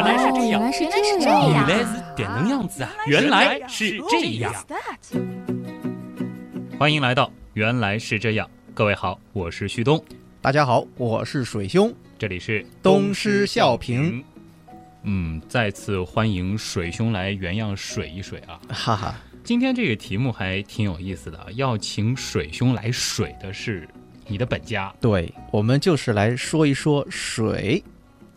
原来是这样，原来是原来是这样，原来是这能样子啊！原来是这样。欢迎来到《原来是这样》，各位好，我是旭东，大家好，我是水兄。这里是东施效颦。嗯，再次欢迎水兄来原样水一水啊！哈哈，今天这个题目还挺有意思的啊，要请水兄来水的是你的本家。对，我们就是来说一说水。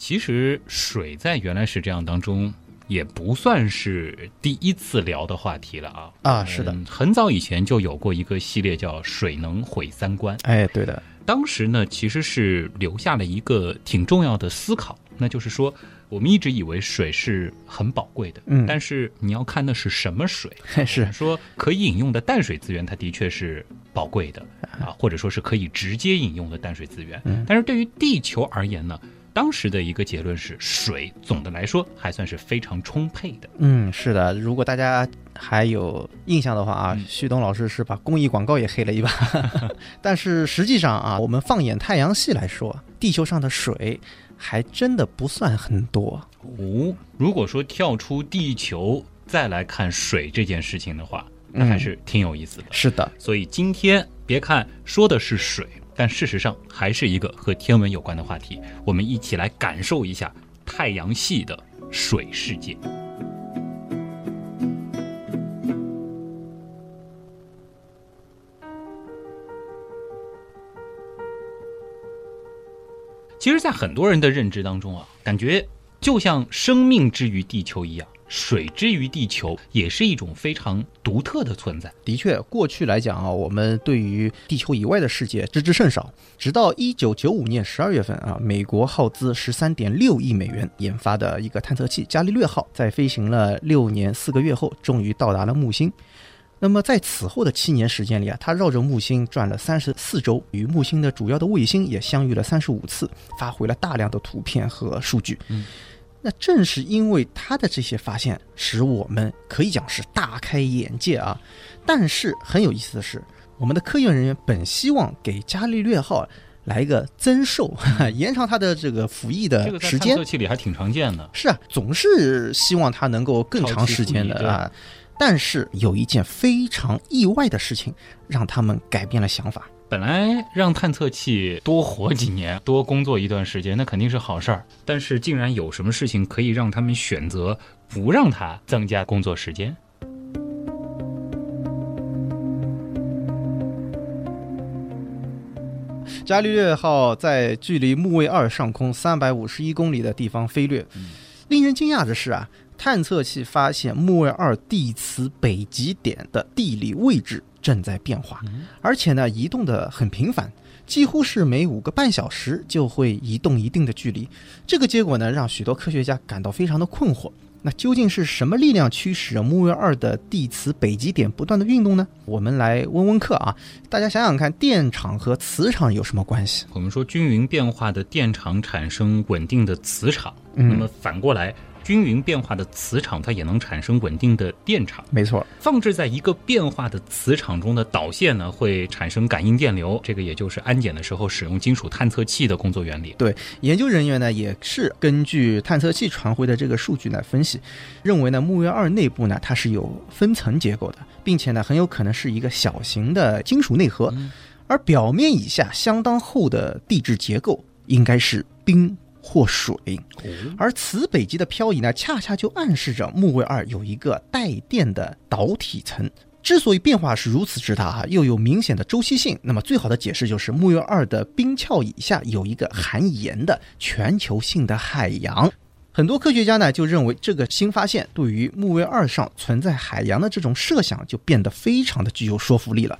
其实水在原来是这样当中。也不算是第一次聊的话题了啊！啊，是的，嗯很早以前就有过一个系列叫“水能毁三观哎，对的，”。当时呢，其实是留下了一个挺重要的思考，那就是说，我们一直以为水是很宝贵的，嗯但是你要看的是什么水。是说可以饮用的淡水资源，它的确是宝贵的啊，或者说是可以直接饮用的淡水资源。嗯但是对于地球而言呢，当时的一个结论是，水总的来说还算是非常充沛的。嗯，是的。如果大家还有印象的话啊嗯，旭东老师是把公益广告也黑了一把。但是实际上啊，我们放眼太阳系来说，地球上的水还真的不算很多。哦，如果说跳出地球再来看水这件事情的话，那还是挺有意思的。是的，所以今天别看说的是水，但事实上还是一个和天文有关的话题。我们一起来感受一下太阳系的水世界。其实，在很多人的认知当中啊，感觉就像生命之于地球一样，水之于地球也是一种非常独特的存在。的确，过去来讲啊，我们对于地球以外的世界知之甚少。直到一九九五年十二月份啊，美国耗资十三点六亿美元研发的一个探测器伽利略号，在飞行了六年四个月后，终于到达了木星。那么在此后的七年时间里啊，它绕着木星转了三十四周，与木星的主要的卫星也相遇了三十五次，发回了大量的图片和数据。嗯，那正是因为他的这些发现，使我们可以讲是大开眼界啊。但是很有意思的是，我们的科研人员本希望给伽利略号来一个增寿，延长它的这个服役的时间探测。器里还挺常见的。是啊，总是希望它能够更长时间的啊。但是有一件非常意外的事情，让他们改变了想法。本来让探测器多活几年，多工作一段时间，那肯定是好事儿。但是竟然有什么事情可以让他们选择不让它增加工作时间？伽利略号在距离木卫二上空三百五十一公里的地方飞掠。令人惊讶的是啊，探测器发现木卫二地磁北极点的地理位置正在变化，而且呢，移动的很频繁。几乎是每五个半小时就会移动一定的距离，这个结果呢，让许多科学家感到非常的困惑。那究竟是什么力量驱使着木卫二的地磁北极点不断的运动呢？我们来问问课啊，大家想想看，电场和磁场有什么关系？我们说均匀变化的电场产生稳定的磁场，嗯那么反过来，均匀变化的磁场它也能产生稳定的电场。没错，放置在一个变化的磁场中的导线呢，会产生感应电流，这个也就是安检的时候使用金属探测器的工作原理。对研究人员呢也是根据探测器传回的这个数据来分析，认为呢木卫二内部呢它是有分层结构的，并且呢很有可能是一个小型的金属内核，嗯而表面以下相当厚的地质结构应该是冰或水。而此北极的漂移呢，恰恰就暗示着木卫二有一个带电的导体层。之所以变化是如此之大啊，又有明显的周期性，那么最好的解释就是木卫二的冰壳以下有一个含盐的全球性的海洋。很多科学家呢就认为这个新发现对于木卫二上存在海洋的这种设想就变得非常的具有说服力了。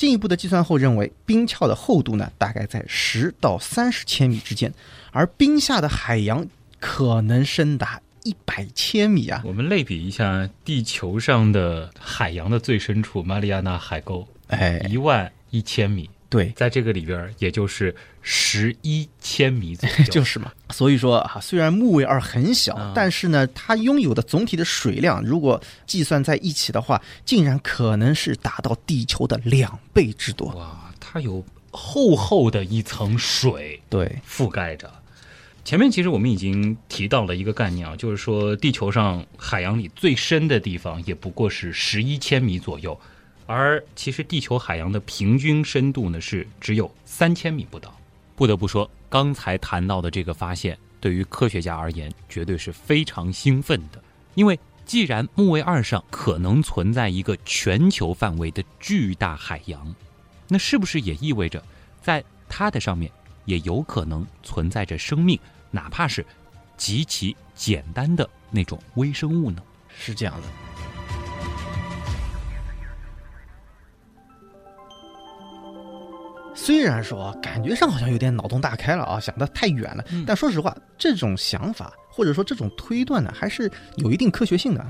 进一步的计算后认为，冰壳的厚度呢大概在十到三十千米之间，而冰下的海洋可能深达一百千米啊！我们类比一下地球上的海洋的最深处——马里亚纳海沟，哎，一万一千米，对，在这个里边也就是十一千米左右。就是嘛。所以说啊，虽然木卫二很小，啊但是呢，它拥有的总体的水量，如果计算在一起的话，竟然可能是达到地球的两倍之多。哇，它有厚厚的一层水对，覆盖着。前面其实我们已经提到了一个概念啊，就是说地球上海洋里最深的地方也不过是十一千米左右，而其实地球海洋的平均深度呢是只有三千米不到。不得不说，刚才谈到的这个发现，对于科学家而言绝对是非常兴奋的，因为既然木卫二上可能存在一个全球范围的巨大海洋，那是不是也意味着在它的上面也有可能存在着生命？哪怕是极其简单的那种微生物呢？是这样的。虽然说感觉上好像有点脑洞大开了啊，想的太远了，但说实话，这种想法或者说这种推断呢，还是有一定科学性的。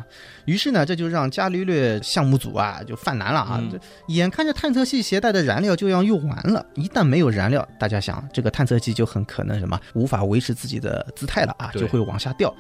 于是呢，这就让伽利略项目组啊就犯难了啊！眼看着探测器携带的燃料就要用完了，一旦没有燃料，大家想，这个探测器就很可能什么无法维持自己的姿态了啊，就会往下掉。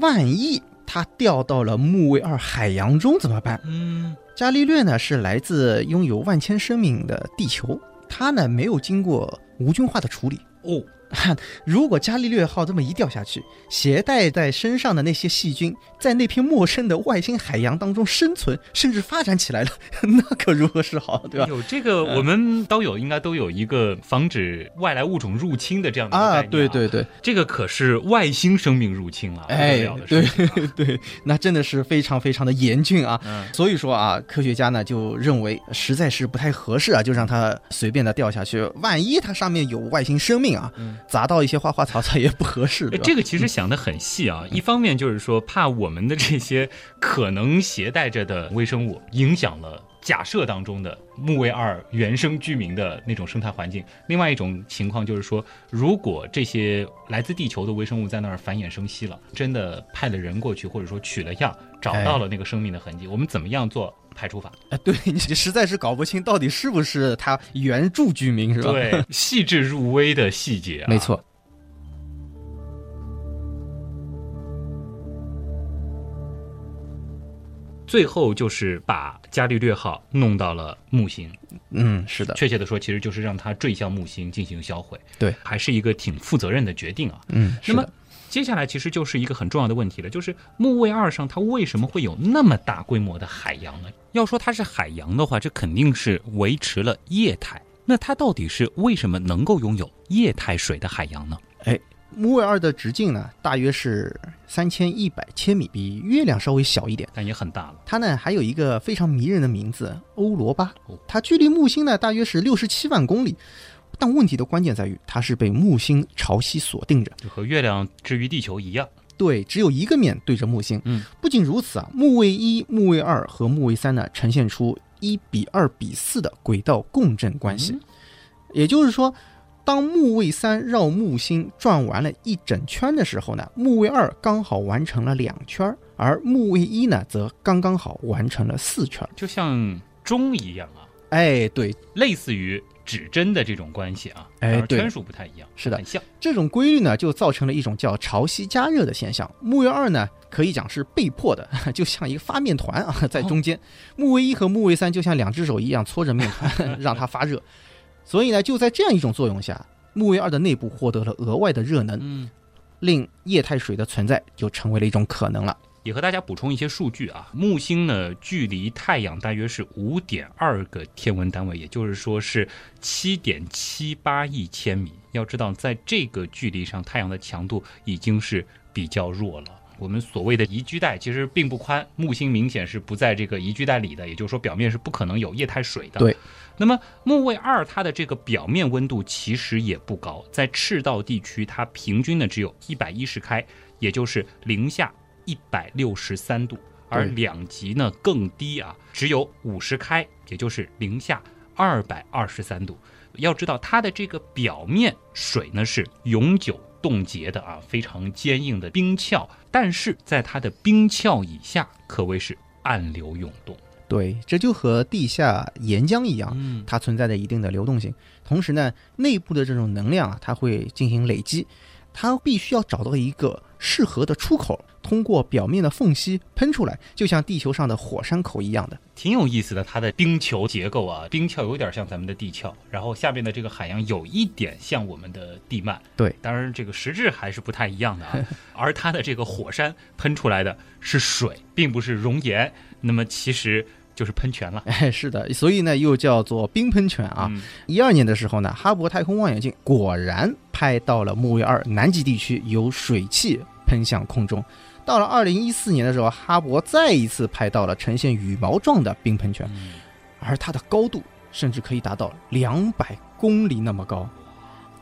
万一它掉到了木卫二海洋中怎么办？嗯，伽利略呢是来自拥有万千生命的地球。它呢没有经过无菌化的处理哦。如果伽利略号这么一掉下去，携带在身上的那些细菌，在那片陌生的外星海洋当中生存，甚至发展起来了，那可如何是好，对吧？有这个，我们都有，应该都有一个防止外来物种入侵的这样的啊，对对对，这个可是外星生命入侵了，哎，对 对，那真的是非常非常的严峻啊。所以说啊，科学家呢就认为实在是不太合适啊，就让它随便的掉下去，万一它上面有外星生命啊。砸到一些花花草草也不合适。这个其实想的很细啊，一方面就是说怕我们的这些可能携带着的微生物影响了假设当中的木卫二原生居民的那种生态环境；另外一种情况就是说，如果这些来自地球的微生物在那儿繁衍生息了，真的派了人过去，或者说取了样，找到了那个生命的痕迹，我们怎么样做？排除法，哎，对你实在是搞不清到底是不是他原住居民，是吧？对，细致入微的细节，没错。最后就是把伽利略号弄到了木星，嗯，是的，确切的说，其实就是让它坠向木星进行销毁，对，还是一个挺负责任的决定啊，嗯，那么。接下来其实就是一个很重要的问题了，就是木卫二上它为什么会有那么大规模的海洋呢？要说它是海洋的话，这肯定是维持了液态。那它到底是为什么能够拥有液态水的海洋呢？哎，木卫二的直径呢，大约是三千一百千米，比月亮稍微小一点，但也很大了。它呢还有一个非常迷人的名字欧罗巴，它距离木星呢大约是六十七万公里。但问题的关键在于，它是被木星潮汐锁定着，就和月亮置于地球一样。对，只有一个面对着木星。嗯，不仅如此啊，木卫一、木卫二和木卫三呢，呈现出一比二比四的轨道共振关系。也就是说，当木卫三绕木星转完了一整圈的时候呢，木卫二刚好完成了两圈，而木卫一呢，则刚刚好完成了四圈，就像钟一样啊。哎，对，类似于。指针的这种关系啊，哎，圈数不太一样，是的，很像。这种规律呢，就造成了一种叫潮汐加热的现象。木卫二呢，可以讲是被迫的，就像一个发面团啊，在中间。木卫一和木卫三就像两只手一样搓着面团，让它发热。所以呢，就在这样一种作用下，木卫二的内部获得了额外的热能，嗯，令液态水的存在就成为了一种可能了。也和大家补充一些数据啊，木星呢距离太阳大约是五点二个天文单位，也就是说是七点七八亿千米。要知道，在这个距离上，太阳的强度已经是比较弱了。我们所谓的宜居带其实并不宽，木星明显是不在这个宜居带里的，也就是说表面是不可能有液态水的。对。那么木卫二它的这个表面温度其实也不高，在赤道地区它平均呢只有一百一十开，也就是零下。一百六十三度，而两极呢更低啊，只有五十开，也就是零下二百二十三度。要知道它的这个表面水呢是永久冻结的啊，非常坚硬的冰壳，但是在它的冰壳以下可谓是暗流涌动。对，这就和地下岩浆一样，它存在着一定的流动性。同时呢，内部的这种能量啊，它会进行累积，它必须要找到一个适合的出口。通过表面的缝隙喷出来，就像地球上的火山口一样的。挺有意思的，它的冰球结构啊，冰壳有点像咱们的地壳，然后下面的这个海洋有一点像我们的地幔。对，当然这个实质还是不太一样的啊。而它的这个火山喷出来的是水，并不是熔岩，那么其实就是喷泉了。哎，是的，所以呢又叫做冰喷泉啊。嗯一二年的时候呢，哈勃太空望远镜果然拍到了木卫二南极地区有水汽喷向空中。到了二零一四年的时候，哈勃再一次拍到了呈现羽毛状的冰喷泉，嗯而它的高度甚至可以达到两百公里那么高。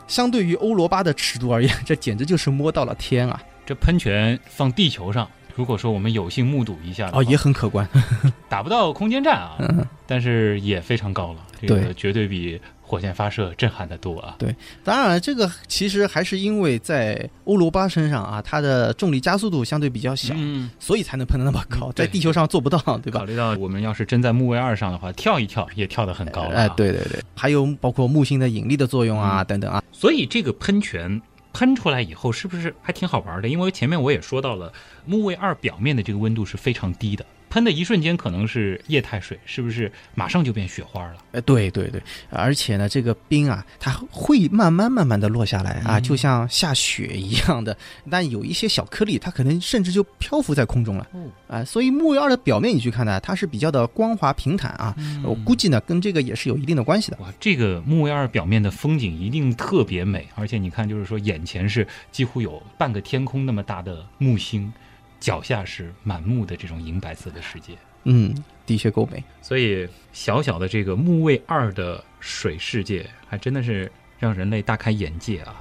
相对于欧罗巴的尺度而言，这简直就是摸到了天啊！这喷泉放地球上，如果说我们有幸目睹一下的话哦，也很可观。达不到空间站啊，嗯，但是也非常高了，这个绝对比火箭发射震撼的多啊。对当然了，这个其实还是因为在欧罗巴身上啊，它的重力加速度相对比较小，嗯，所以才能喷得那么高，嗯在地球上做不到，对吧考？虑到我们要是真在木卫二上的话，跳一跳也跳得很高了、啊哎、，对对对，还有包括木星的引力的作用啊，嗯等等啊。所以这个喷泉喷出来以后，是不是还挺好玩的？因为前面我也说到了，木卫二表面的这个温度是非常低的，喷的一瞬间可能是液态水，是不是马上就变雪花了？哎，对对对，而且呢，这个冰啊，它会慢慢慢慢的落下来啊，嗯就像下雪一样的。但有一些小颗粒，它可能甚至就漂浮在空中了哦，啊。所以木卫二的表面你去看呢，它是比较的光滑平坦啊。我估计呢，跟这个也是有一定的关系的。哇，这个木卫二表面的风景一定特别美，而且你看，就是说眼前是几乎有半个天空那么大的木星，脚下是满目的这种银白色的世界。嗯，的确够美。所以小小的这个木卫二的水世界，还真的是让人类大开眼界啊！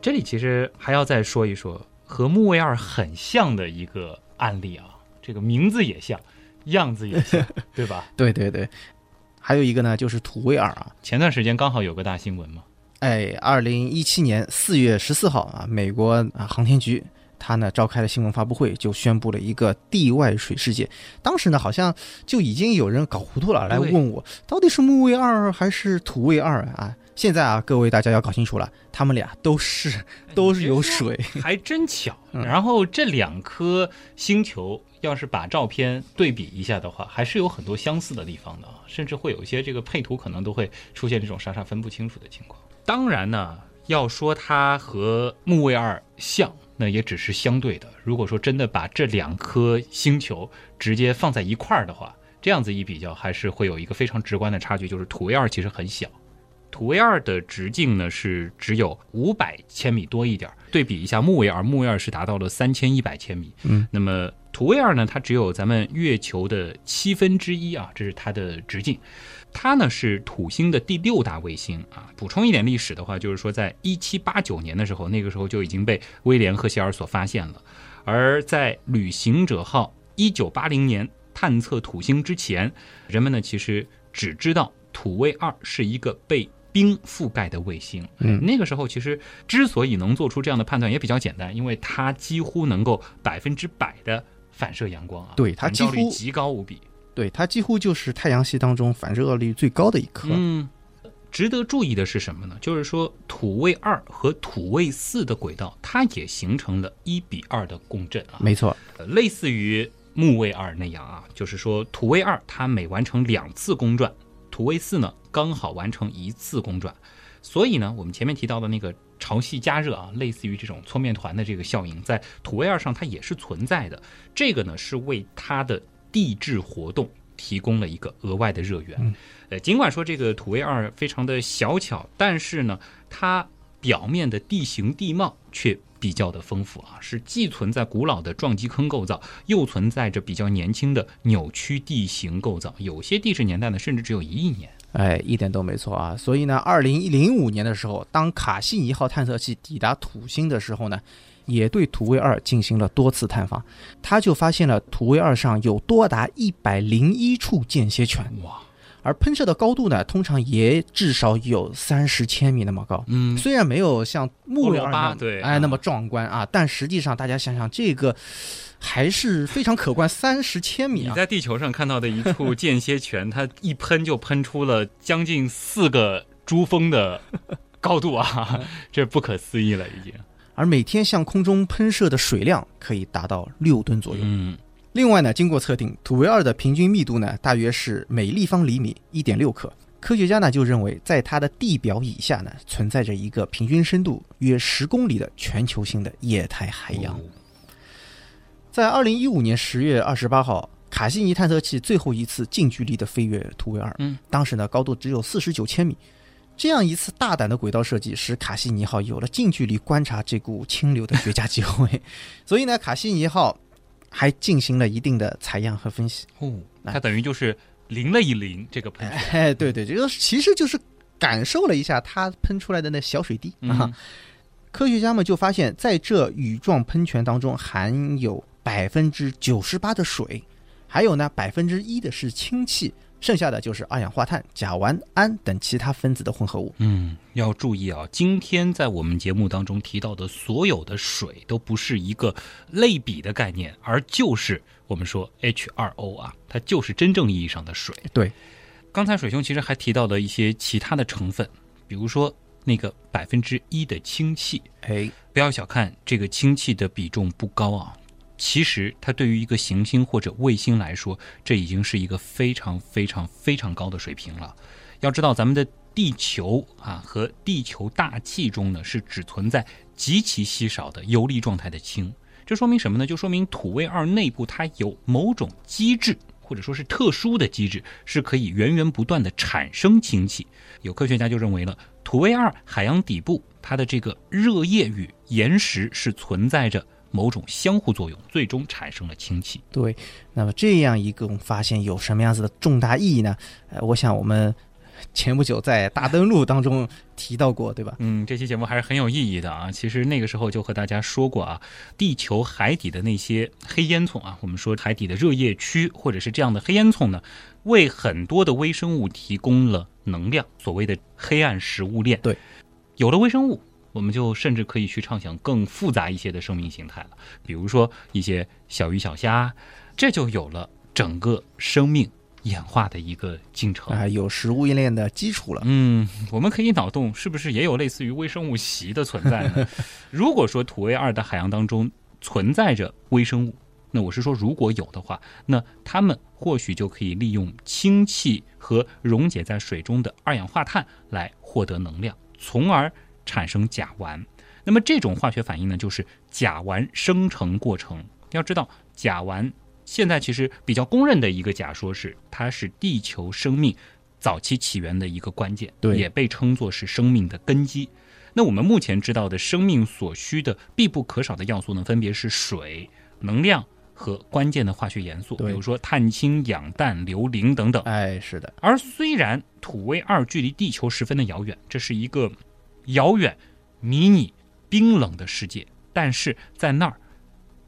这里其实还要再说一说和木卫二很像的一个案例啊，这个名字也像，样子也像，对吧？对对对，还有一个呢，就是土卫二啊。前段时间刚好有个大新闻嘛，哎，二零一七年四月十四号啊，美国啊航天局它呢召开了新闻发布会，就宣布了一个地外水世界。当时呢，好像就已经有人搞糊涂了，来问我到底是木卫二还是土卫二啊？现在啊，各位大家要搞清楚了，他们俩都是都是有水。还真巧。嗯然后这两颗星球要是把照片对比一下的话，还是有很多相似的地方的啊，甚至会有一些这个配图可能都会出现这种傻傻分不清楚的情况。当然呢，要说它和木卫二像，那也只是相对的。如果说真的把这两颗星球直接放在一块儿的话，这样子一比较，还是会有一个非常直观的差距，就是土卫二其实很小。土卫二的直径呢是只有五百千米多一点儿，对比一下木卫二，木卫二是达到了三千一百千米。嗯，那么土卫二呢，它只有咱们月球的七分之一啊，这是它的直径。它呢是土星的第六大卫星啊。补充一点历史的话，就是说在一七八九年的时候，那个时候就已经被威廉赫歇尔所发现了。而在旅行者号一九八零年探测土星之前，人们呢其实只知道土卫二是一个被冰覆盖的卫星。嗯那个时候其实之所以能做出这样的判断也比较简单，因为它几乎能够百分之百的反射阳光啊，对它几乎极高无比。对，它几乎就是太阳系当中反射率最高的一颗。嗯，值得注意的是什么呢？就是说土卫二和土卫四的轨道，它也形成了一比二的共振啊。没错，呃类似于木卫二那样啊，就是说土卫二它每完成两次公转，土卫四呢刚好完成一次公转，所以呢，我们前面提到的那个潮汐加热啊，类似于这种搓面团的这个效应，在土卫二上它也是存在的。这个呢是为它的地质活动提供了一个额外的热源。嗯呃，尽管说这个土卫二非常的小巧，但是呢，它表面的地形地貌却比较的丰富啊，是既存在古老的撞击坑构造，又存在着比较年轻的扭曲地形构造，有些地质年代呢甚至只有一亿年。哎，一点都没错啊。所以呢，二零零五年的时候，当卡西尼号探测器抵达土星的时候呢，也对土卫二进行了多次探访，他就发现了土卫二上有多达一百零一处间歇泉。哇，而喷射的高度呢，通常也至少有三十千米那么高。嗯，虽然没有像木卫二对哎，啊那么壮观啊，但实际上大家想想，这个还是非常可观，三十千米啊！你在地球上看到的一处 间歇泉，它一喷就喷出了将近四个珠峰的高度啊，这不可思议了已经。而每天向空中喷射的水量可以达到六吨左右。嗯，另外呢，经过测定，土卫二的平均密度呢，大约是每立方厘米一点六克。科学家呢就认为，在它的地表以下呢，存在着一个平均深度约十公里的全球性的液态海洋。哦在二零一五年十月二十八号，卡西尼探测器最后一次近距离的飞跃土卫二，嗯，当时呢高度只有四十九千米。这样一次大胆的轨道设计，使卡西尼号有了近距离观察这股清流的绝佳机会。所以呢，卡西尼号还进行了一定的采样和分析。哦，它等于就是淋了一淋这个喷泉。哎，对对，这个其实就是感受了一下它喷出来的那小水滴啊。嗯科学家们就发现，在这羽状喷泉当中含有百分之九十八的水，还有呢百分之一的是氢气，剩下的就是二氧化碳、甲烷、氨等其他分子的混合物。嗯，要注意啊，今天在我们节目当中提到的所有的水都不是一个类比的概念，而就是我们说 H2O 啊，它就是真正意义上的水。对，刚才水兄其实还提到了一些其他的成分，比如说那个百分之一的氢气，哎，不要小看这个氢气的比重不高啊，其实它对于一个行星或者卫星来说，这已经是一个非常非常非常高的水平了。要知道，咱们的地球啊和地球大气中呢是只存在极其稀少的游离状态的氢，这说明什么呢？就说明土卫二内部它有某种机制。或者说是特殊的机制，是可以源源不断的产生氢气。有科学家就认为了，土卫二海洋底部它的这个热液与岩石是存在着某种相互作用，最终产生了氢气。对。那么这样一个发现有什么样子的重大意义呢？呃，我想我们前不久在大登陆当中提到过，对吧？嗯，这期节目还是很有意义的啊。其实那个时候就和大家说过啊，地球海底的那些黑烟囱啊，我们说海底的热液区或者是这样的黑烟囱呢，为很多的微生物提供了能量，所谓的黑暗食物链。对，有了微生物，我们就甚至可以去畅想更复杂一些的生命形态了，比如说一些小鱼小虾，这就有了整个生命演化的一个进程啊、有食物链的基础了。嗯，我们可以脑洞，是不是也有类似于微生物席的存在呢？如果说土卫二的海洋当中存在着微生物，那我是说如果有的话，那它们或许就可以利用氢气和溶解在水中的二氧化碳来获得能量，从而产生甲烷。那么这种化学反应呢，就是甲烷生成过程。要知道，甲烷现在其实比较公认的一个假说是，它是地球生命早期起源的一个关键，对也被称作是生命的根基。那我们目前知道的生命所需的必不可少的要素呢，分别是水、能量和关键的化学元素，比如说碳、氢、氧、氮、硫、磷等等。哎，是的，而虽然土卫二距离地球十分的遥远，这是一个遥远、迷你、冰冷的世界，但是在那儿，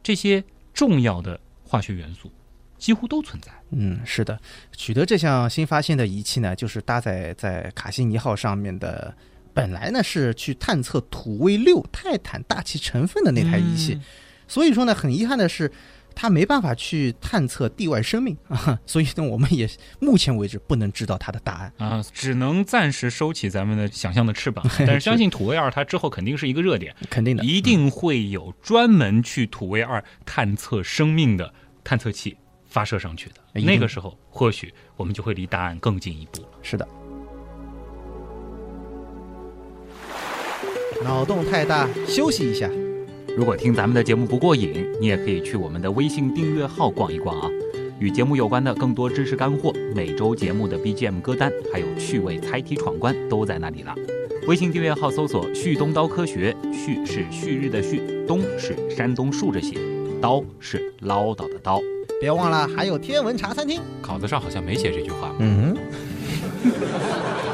这些重要的化学元素几乎都存在。嗯，是的，取得这项新发现的仪器呢，就是搭载在卡西尼号上面的，本来呢是去探测土卫六泰坦大气成分的那台仪器，所以说呢，很遗憾的是。它没办法去探测地外生命 啊，所以呢，我们也目前为止不能知道它的答案。啊，只能暂时收起咱们的想象的翅膀。但是相信土卫二它之后肯定是一个热点，肯定的，一定会有专门去土卫二探测生命的探测器发射上去的。那个时候，或许我们就会离答案更进一步了。是的。脑洞太大，休息一下。如果听咱们的节目不过瘾，你也可以去我们的微信订阅号逛一逛啊。与节目有关的更多知识干货、每周节目的 BGM 歌单，还有趣味猜题闯关都在那里了。微信订阅号搜索“旭东刀科学”，旭是旭日的旭，东是山东竖着写，刀是唠叨的刀。别忘了还有天文茶餐厅。稿子上好像没写这句话。嗯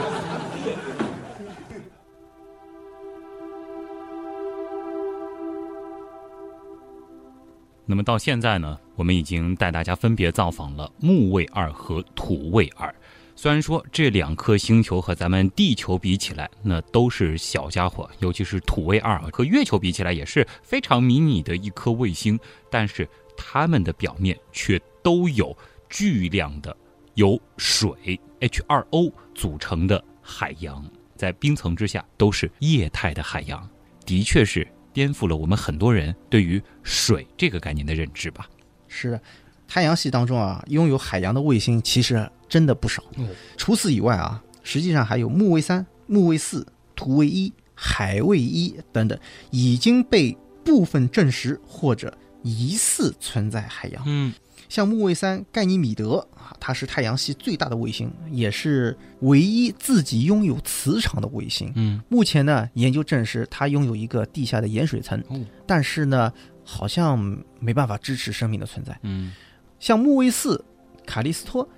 那么到现在呢，我们已经带大家分别造访了木卫二和土卫二。虽然说这两颗星球和咱们地球比起来，那都是小家伙，尤其是土卫二和月球比起来也是非常迷你的一颗卫星，但是它们的表面却都有巨量的由水 H2O 组成的海洋，在冰层之下都是液态的海洋，的确是颠覆了我们很多人对于水这个概念的认知吧。是的，太阳系当中啊，拥有海洋的卫星其实真的不少。除此以外啊，实际上还有木卫三、木卫四、土卫一、海卫一等等，已经被部分证实或者疑似存在海洋。嗯，像木卫三盖尼米德啊，它是太阳系最大的卫星，也是唯一自己拥有磁场的卫星。嗯，目前呢，研究证实它拥有一个地下的盐水层，哦但是呢，好像没办法支持生命的存在。嗯，像木卫四卡利斯托，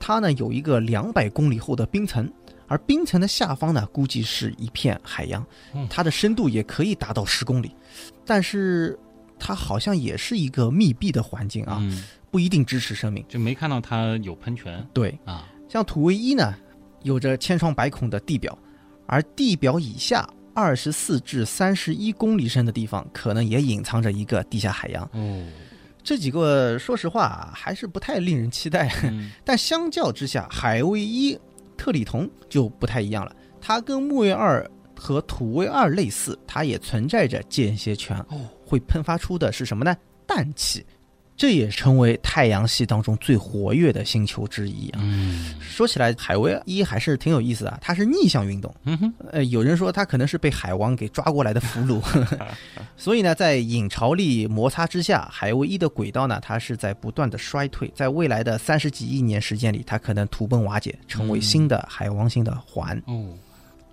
它呢有一个两百公里厚的冰层，而冰层的下方呢，估计是一片海洋嗯，它的深度也可以达到十公里，但是它好像也是一个密闭的环境啊，嗯，不一定支持生命。就没看到它有喷泉对，啊。像土卫一呢，有着千疮百孔的地表，而地表以下二十四至三十一公里深的地方，可能也隐藏着一个地下海洋。哦，这几个说实话还是不太令人期待。嗯 但相较之下，海卫一特里同就不太一样了，它跟木卫二和土卫二类似，它也存在着间歇泉，哦，会喷发出的是什么呢？氮气，这也成为太阳系当中最活跃的星球之一啊。嗯说起来，海卫一还是挺有意思的啊，它是逆向运动。嗯哼，呃，有人说它可能是被海王给抓过来的俘虏，所以呢，在引潮力摩擦之下，海卫一的轨道呢，它是在不断的衰退，在未来的三十几亿年时间里，它可能土崩瓦解，成为新的海王星的环。哦，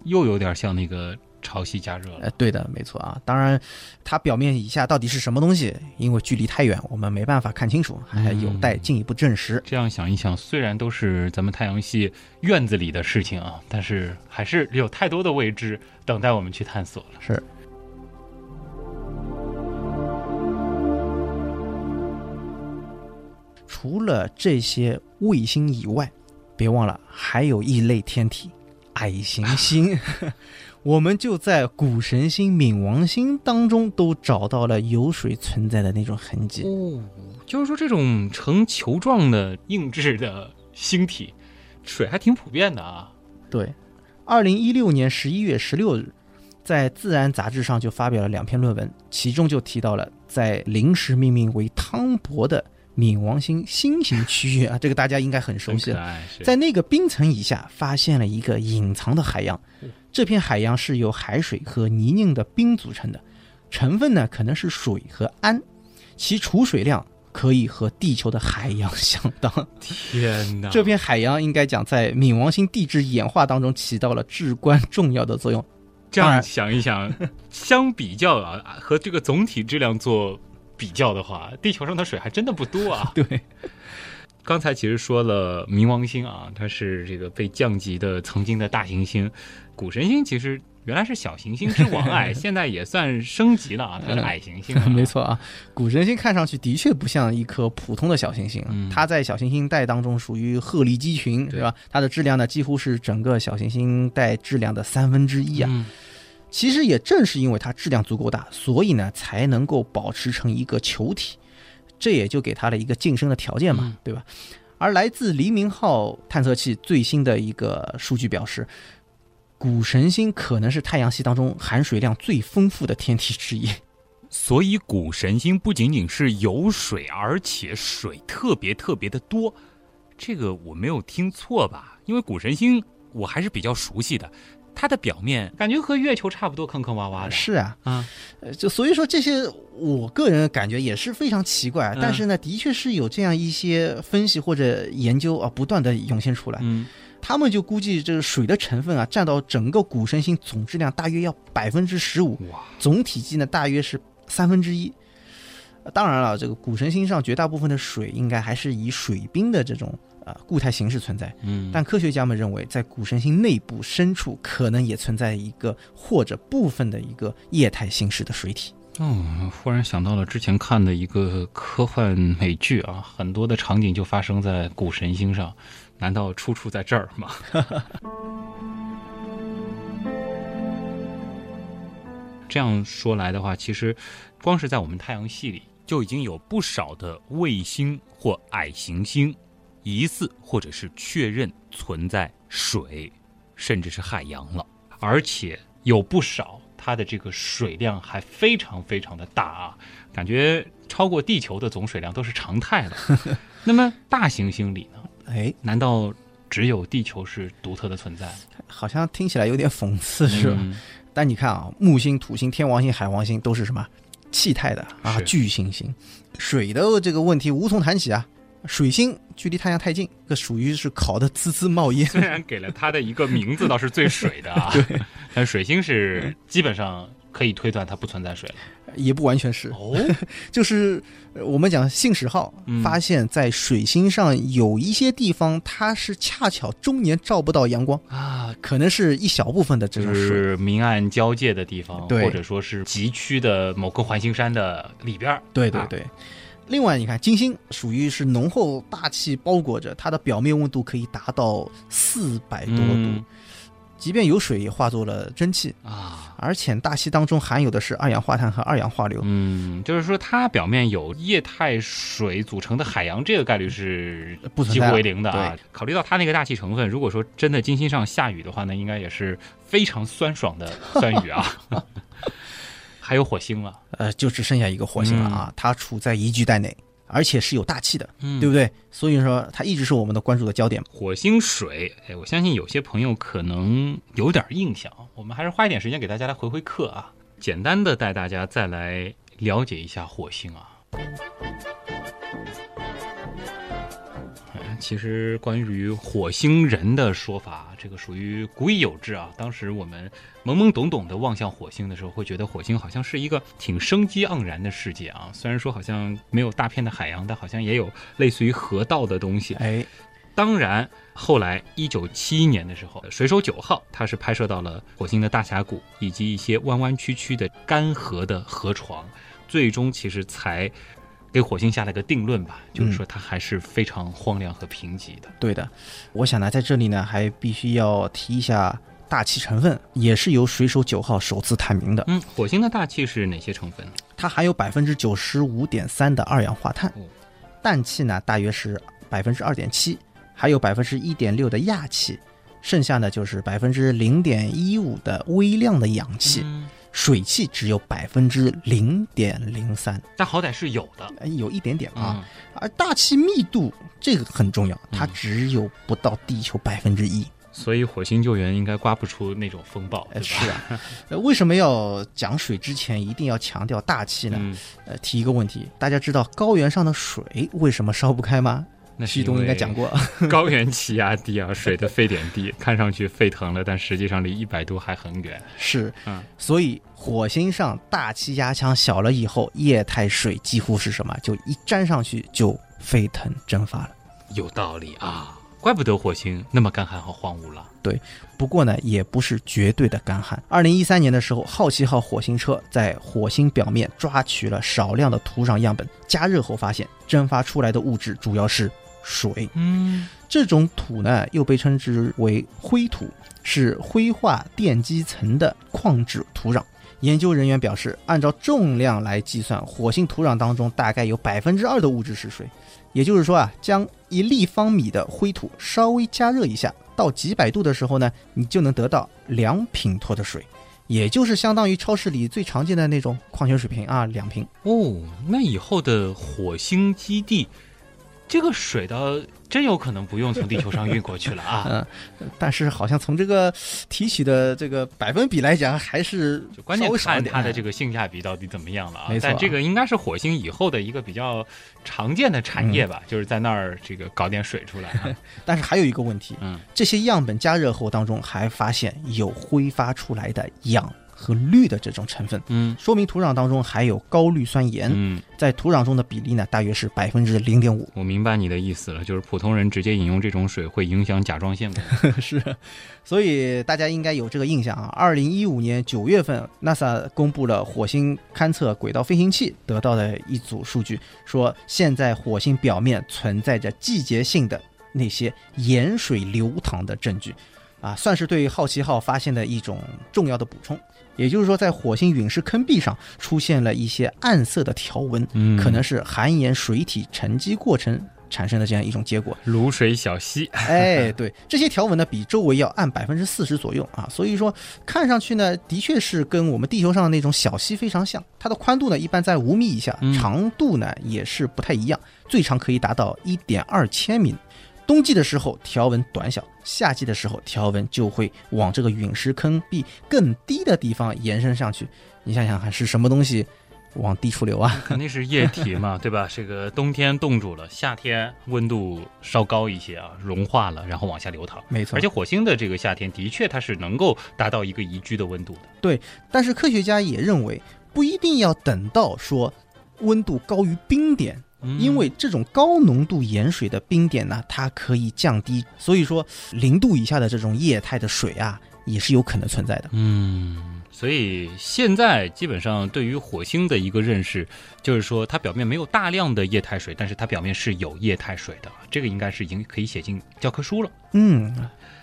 又有点像那个潮汐加热了。呃，对的，没错啊。当然，它表面以下到底是什么东西，因为距离太远，我们没办法看清楚，还有待进一步证实。这样想一想，虽然都是咱们太阳系院子里的事情啊，但是还是有太多的未知等待我们去探索了。是。除了这些卫星以外，别忘了还有一类天体——矮行星。我们就在古神星冥王星当中都找到了有水存在的那种痕迹。哦，就是说这种呈球状的硬质的星体，水还挺普遍的啊。对，二零一六年十一月十六日，在《自然》杂志上就发表了两篇论文，其中就提到了在临时命名为汤博的冥王星新型区域啊，这个大家应该很熟悉了。在那个冰层以下发现了一个隐藏的海洋，这片海洋是由海水和泥泞的冰组成的，成分呢可能是水和氨，其储水量可以和地球的海洋相当。天哪，这片海洋应该讲在冥王星地质演化当中起到了至关重要的作用。这样想一想，相比较啊，和这个总体质量做比较的话，地球上的水还真的不多啊。对，刚才其实说了冥王星啊，它是这个被降级的曾经的大行星，古神星其实原来是小行星之王哎，现在也算升级了啊，它是矮行星、啊。没错啊，古神星看上去的确不像一颗普通的小行星，嗯它在小行星带当中属于鹤立鸡群，对对吧？它的质量呢几乎是整个小行星带质量的三分之一啊。嗯其实也正是因为它质量足够大，所以呢才能够保持成一个球体，这也就给他了一个晋升的条件嘛，嗯对吧？而来自黎明号探测器最新的一个数据表示，古神星可能是太阳系当中含水量最丰富的天体之一。所以古神星不仅仅是有水，而且水特别特别的多。这个我没有听错吧？因为古神星我还是比较熟悉的，它的表面感觉和月球差不多，坑坑洼洼的。是啊，啊，呃，就所以说这些，我个人感觉也是非常奇怪，嗯但是呢，的确是有这样一些分析或者研究啊，不断的涌现出来。嗯，他们就估计这个水的成分啊，占到整个古神星总质量大约要百分之十五，哇，总体积呢大约是三分之一。呃当然了，这个古神星上绝大部分的水应该还是以水冰的这种呃固态形式存在，嗯，但科学家们认为，在古神星内部深处可能也存在一个或者部分的一个液态形式的水体。哦，忽然想到了之前看的一个科幻美剧啊，很多的场景就发生在古神星上。难道出处在这儿吗？这样说来的话，其实光是在我们太阳系里，就已经有不少的卫星或矮行星，疑似或者是确认存在水，甚至是海洋了。而且有不少它的这个水量还非常非常的大啊，感觉超过地球的总水量都是常态了。那么大行星里呢？哎，难道只有地球是独特的存在？好像听起来有点讽刺，是吧？嗯但你看啊，木星、土星、天王星、海王星都是什么气态的啊，巨行星。水的这个问题无从谈起啊。水星距离太阳太近，这属于是烤的滋滋冒烟。虽然给了它的一个名字倒是最水的啊，对，但水星是基本上可以推断它不存在水了。也不完全是，哦，就是呃我们讲信使号嗯发现，在水星上有一些地方，它是恰巧终年照不到阳光，啊，可能是一小部分的这就种水。是明暗交界的地方，或者说是极区的某个环形山的里边儿。啊对对对。另外，你看金星属于是浓厚大气包裹着，它的表面温度可以达到四百多度，嗯即便有水也化作了蒸汽，啊，而且大气当中含有的是二氧化碳和二氧化硫。嗯，就是说它表面有液态水组成的海洋，这个概率是不存在几乎为零的啊。考虑到它那个大气成分，如果说真的金星上下雨的话，那应该也是非常酸爽的酸雨啊。还有火星了，呃，就只剩下一个火星了啊，它处在宜居带内，而且是有大气的，嗯对不对？所以说它一直是我们的关注的焦点。火星水，哎，我相信有些朋友可能有点印象，我们还是花一点时间给大家来回回课啊，简单的带大家再来了解一下火星啊。其实关于火星人的说法，这个属于古已有之啊。当时我们懵懵懂懂的望向火星的时候，会觉得火星好像是一个挺生机盎然的世界啊。虽然说好像没有大片的海洋，但好像也有类似于河道的东西。哎，当然，后来一九七一年的时候，水手九号它是拍摄到了火星的大峡谷以及一些弯弯曲曲的干涸的河床，最终其实才给火星下了个定论吧，就是说它还是非常荒凉和贫瘠的。对的，我想呢，在这里呢，还必须要提一下大气成分，也是由水手九号首次探明的。嗯，火星的大气是哪些成分？它含有百分之九十五点三的二氧化碳哦，氮气呢大约是百分之二点七，还有百分之一点六的氩气，剩下呢就是百分之零点一五的微量的氧气，嗯水汽只有百分之零点零三，但好歹是有的哎有一点点啊。啊。而大气密度这个很重要，它嗯只有不到地球百分之一。所以火星救援应该刮不出那种风暴，对吧？呃是啊，呃，为什么要讲水之前一定要强调大气呢？嗯，呃，提一个问题，大家知道高原上的水为什么烧不开吗？那是旭东应该讲过。高原气压低啊，水的沸点低，看上去沸腾了，但实际上离一百度还很远。是，嗯，所以火星上大气压强小了以后，液态水几乎是什么？就一沾上去就沸腾蒸发了。有道理啊，怪不得火星那么干旱和荒芜了。对不过呢，也不是绝对的干旱。二零一三年的时候，好奇号火星车在火星表面抓取了少量的土壤样本，加热后发现蒸发出来的物质主要是水。嗯，这种土呢，又被称之为灰土，是灰化奠基层的矿质土壤。研究人员表示，按照重量来计算，火星土壤当中大概有百分之二的物质是水。也就是说啊，将一立方米的灰土稍微加热一下，到几百度的时候呢，你就能得到两品托的水，也就是相当于超市里最常见的那种矿泉水瓶啊，两瓶。哦，那以后的火星基地，这个水倒真有可能不用从地球上运过去了啊！嗯，但是好像从这个提取的这个百分比来讲，还是就关键看它的这个性价比到底怎么样了啊没！错但这个应该是火星以后的一个比较常见的产业吧，就是在那儿这个搞点水出来啊。但是还有一个问题，嗯，这些样本加热后当中还发现有挥发出来的氧和氯的这种成分，嗯说明土壤当中含有高氯酸盐，嗯，在土壤中的比例呢大约是百分之零点五。我明白你的意思了，就是普通人直接饮用这种水会影响甲状腺功能。是，所以大家应该有这个印象啊。二零一五年九月份，NASA 公布了火星勘测轨道飞行器得到的一组数据，说现在火星表面存在着季节性的那些盐水流淌的证据，啊，算是对好奇号发现的一种重要的补充。也就是说，在火星陨石坑壁上出现了一些暗色的条纹，嗯可能是含盐水体沉积过程产生的这样一种结果。卤水小溪，哎，对，这些条纹呢比周围要暗百分之四十左右啊，所以说看上去呢，的确是跟我们地球上的那种小溪非常像。它的宽度呢一般在五米以下，嗯长度呢也是不太一样，最长可以达到一点二千米。冬季的时候条纹短小，夏季的时候条纹就会往这个陨石坑壁更低的地方延伸上去。你想想看，是什么东西往低处流啊？肯定是液体嘛，对吧？这个冬天冻住了，夏天温度稍高一些啊，融化了，然后往下流淌。没错而且火星的这个夏天的确它是能够达到一个宜居的温度的。对但是科学家也认为，不一定要等到说温度高于冰点，嗯因为这种高浓度盐水的冰点呢，它可以降低，所以说零度以下的这种液态的水啊，也是有可能存在的。嗯，所以现在基本上对于火星的一个认识，就是说它表面没有大量的液态水，但是它表面是有液态水的，这个应该是已经可以写进教科书了。嗯，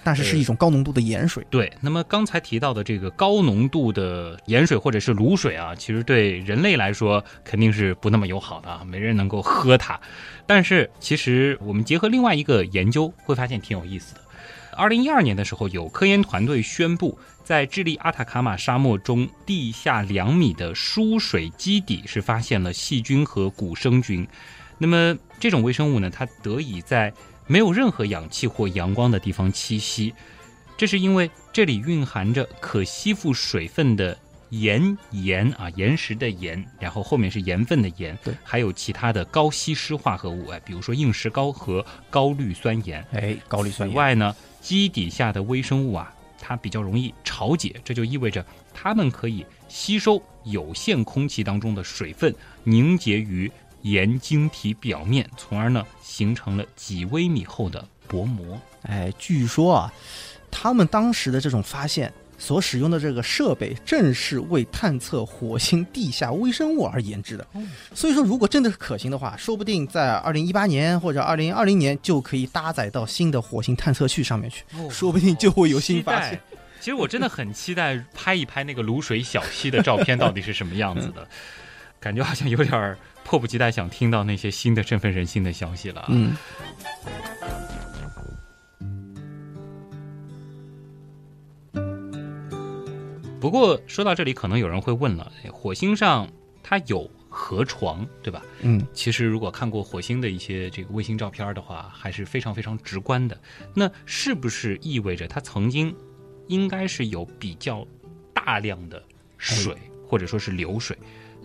但是是一种高浓度的盐水。对，那么刚才提到的这个高浓度的盐水或者是卤水啊，其实对人类来说肯定是不那么友好的啊，没人能够喝它。但是其实我们结合另外一个研究，会发现挺有意思的。二零一二年的时候，有科研团队宣布，在智利阿塔卡马沙漠中地下两米的疏水基底是发现了细菌和古生菌。那么这种微生物呢，它得以在没有任何氧气或阳光的地方栖息，这是因为这里蕴含着可吸附水分的盐盐啊，岩石的盐，然后后面是盐分的盐，对还有其他的高稀释化合物，哎，比如说硬石膏和高氯酸盐。哎，高氯酸盐。此外呢，基底下的微生物啊，它比较容易潮解，这就意味着它们可以吸收有限空气当中的水分，凝结于盐晶体表面，从而呢形成了几微米厚的薄膜。哎，据说啊，他们当时的这种发现所使用的这个设备，正是为探测火星地下微生物而研制的。所以说，如果真的是可行的话，说不定在二零一八年或者二零二零年就可以搭载到新的火星探测器上面去，说不定就会有新发现。其实我真的很期待拍一拍那个卤水小溪的照片到底是什么样子的，感觉好像有点儿迫不及待想听到那些新的振奋人心的消息了啊。嗯，不过说到这里，可能有人会问了：哎火星上它有河床，对吧？嗯，其实如果看过火星的一些这个卫星照片的话，还是非常非常直观的。那是不是意味着它曾经应该是有比较大量的水，或者说是流水？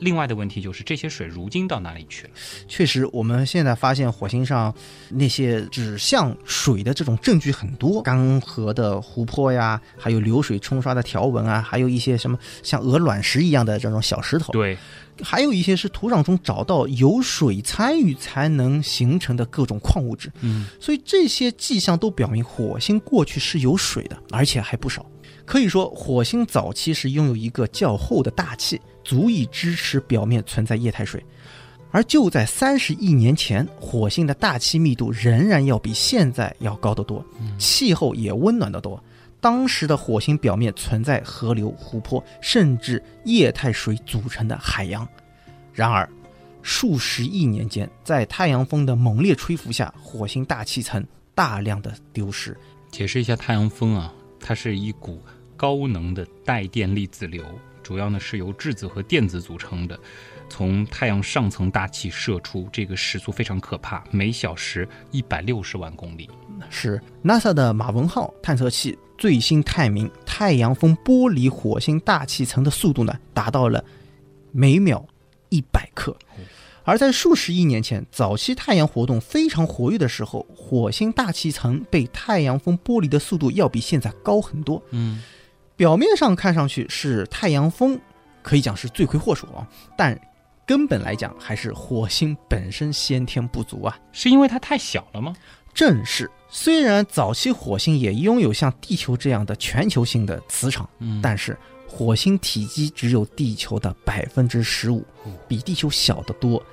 另外的问题就是这些水如今到哪里去了？确实，我们现在发现火星上那些指向水的这种证据很多，干涸的湖泊呀，还有流水冲刷的条纹啊，还有一些什么像鹅卵石一样的这种小石头，对，还有一些是土壤中找到有水参与才能形成的各种矿物质。嗯，所以这些迹象都表明火星过去是有水的，而且还不少。可以说，火星早期是拥有一个较厚的大气，足以支持表面存在液态水。而就在三十亿年前，火星的大气密度仍然要比现在要高得多，气候也温暖得多。当时的火星表面存在河流、湖泊，甚至液态水组成的海洋。然而，数十亿年间，在太阳风的猛烈吹拂下，火星大气层大量的丢失。解释一下太阳风啊，它是一股高能的带电粒子流，主要呢是由质子和电子组成的，从太阳上层大气射出，这个时速非常可怕，每小时一百六十万公里。是 NASA 的马文号探测器最新探明，太阳风剥离火星大气层的速度呢，达到了每秒一百克。而在数十亿年前，早期太阳活动非常活跃的时候，火星大气层被太阳风剥离的速度要比现在高很多。嗯，表面上看上去是太阳风，可以讲是罪魁祸首啊，但根本来讲还是火星本身先天不足啊。是因为它太小了吗？正是，虽然早期火星也拥有像地球这样的全球性的磁场，嗯但是火星体积只有地球的百分之十五哦，比地球小得多。